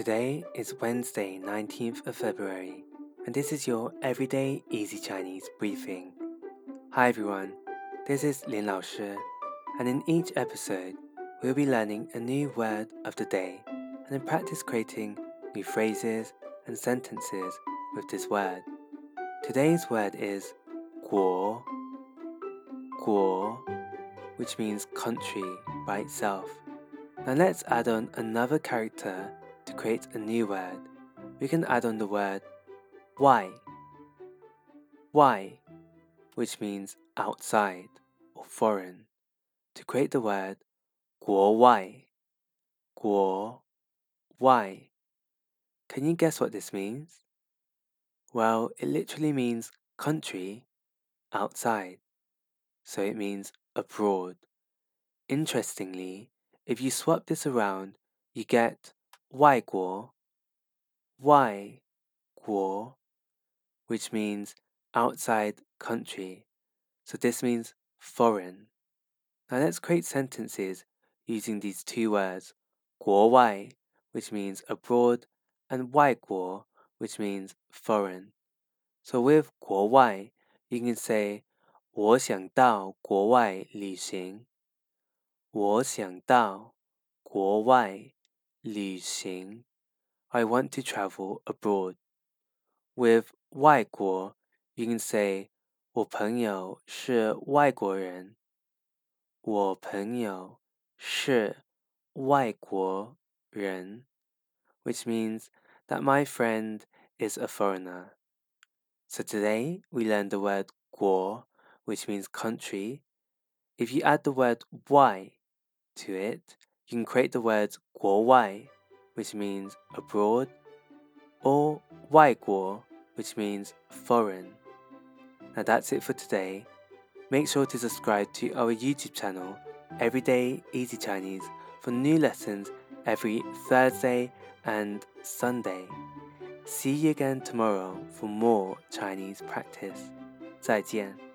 Today is Wednesday, 19th of February, and this is your Everyday Easy Chinese briefing. Hi everyone, this is Lin Lao Shi, and in each episode, we'll be learning a new word of the day and then practice creating new phrases and sentences with this word. Today's word is guo, guo, which means country by itself. Now let's add on another character to create a new word, we can add on the word wai. Wai, which means outside or foreign, to create the word "guo wai," "guo," "wai," Can you guess what this means? Well, it literally means country outside, so it means abroad. Interestingly, if you swap this around, you get 外国,外国, which means outside country. So this means foreign. Now let's create sentences using these two words, 国外, which means abroad, and 外国, which means foreign. So with 国外, you can say 我想到国外旅行。我想到国外 旅行。I want to travel abroad. With 外国, you can say 我朋友是外国人。我朋友是外国人，which means that my friend is a foreigner. So today we learned the word 国, which means country. If you add the word 外 to it, you can create the words 国外, which means abroad, or 外国, which means foreign. Now that's it for today. Make sure to subscribe to our YouTube channel, Everyday Easy Chinese, for new lessons every Thursday and Sunday. See you again tomorrow for more Chinese practice. 再见。